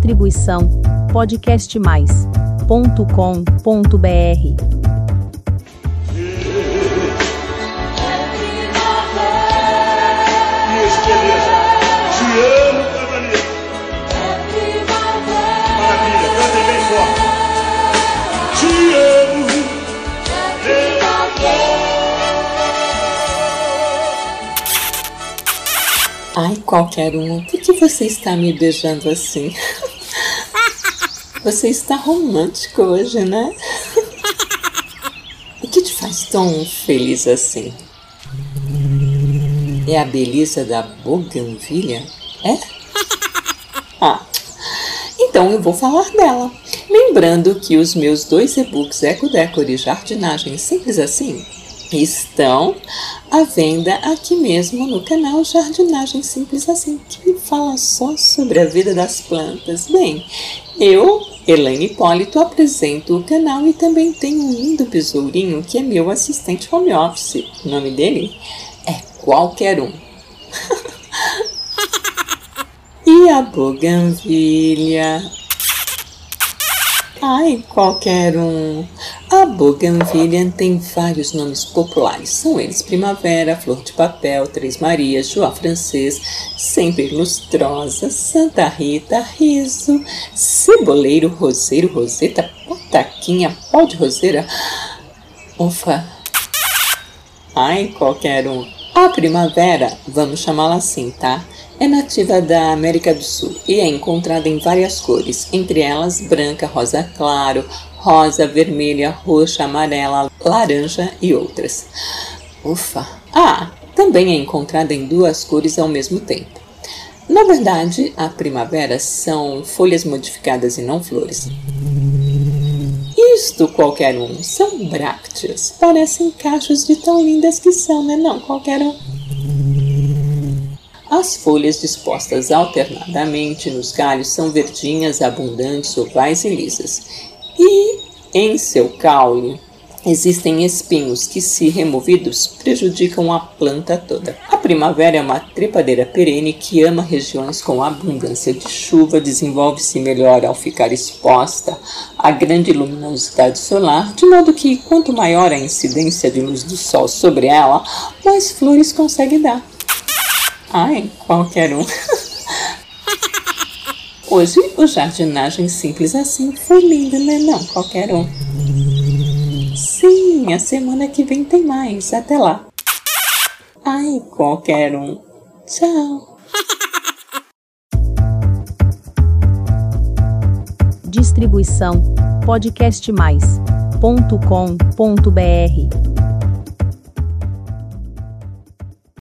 Distribuição podcastmais.com.br. Ai, qualquer um, por que você está me beijando assim? Você está romântico hoje, né? O que te faz tão feliz assim? É a beleza da bougainvilha? É? Ah, então eu vou falar dela. Lembrando que os meus dois e-books Eco Decor e Jardinagem Simples Assim estão à venda aqui mesmo no canal Jardinagem Simples Assim, que fala só sobre a vida das plantas. Bem, eu, Elaine Hipólito, apresento o canal e também tenho um lindo besourinho que é meu assistente home office. O nome dele é Qualquer Um. e a Bougainvilha Ai, qualquer um. A Bougainvillia tem vários nomes populares. São eles Primavera, Flor de Papel, Três Marias, João Francês, Sempre Lustrosa, Santa Rita, Riso, Ceboleiro, Roseiro, Roseta, Pataquinha, Pau de Roseira. Ufa! Ai, qualquer um. A primavera, vamos chamá-la assim, tá? É nativa da América do Sul e é encontrada em várias cores, entre elas branca, rosa claro, rosa, vermelha, roxa, amarela, laranja e outras. Ufa! Ah, também é encontrada em duas cores ao mesmo tempo. Na verdade, a primavera são folhas modificadas e não flores. Isto qualquer um, são brácteas. Parecem cachos de tão lindas que são, né? Não, qualquer um. As folhas dispostas alternadamente nos galhos são verdinhas, abundantes, ovais e lisas. E em seu caule existem espinhos que, se removidos, prejudicam a planta toda. A primavera é uma trepadeira perene que ama regiões com abundância de chuva, desenvolve-se melhor ao ficar exposta à grande luminosidade solar, de modo que quanto maior a incidência de luz do sol sobre ela, mais flores consegue dar. Ai, qualquer um. Hoje o jardinagem simples assim foi lindo, né? Não, qualquer um. Sim, a semana que vem tem mais. Até lá. Ai, qualquer um. Tchau. Distribuição podcastmais.com.br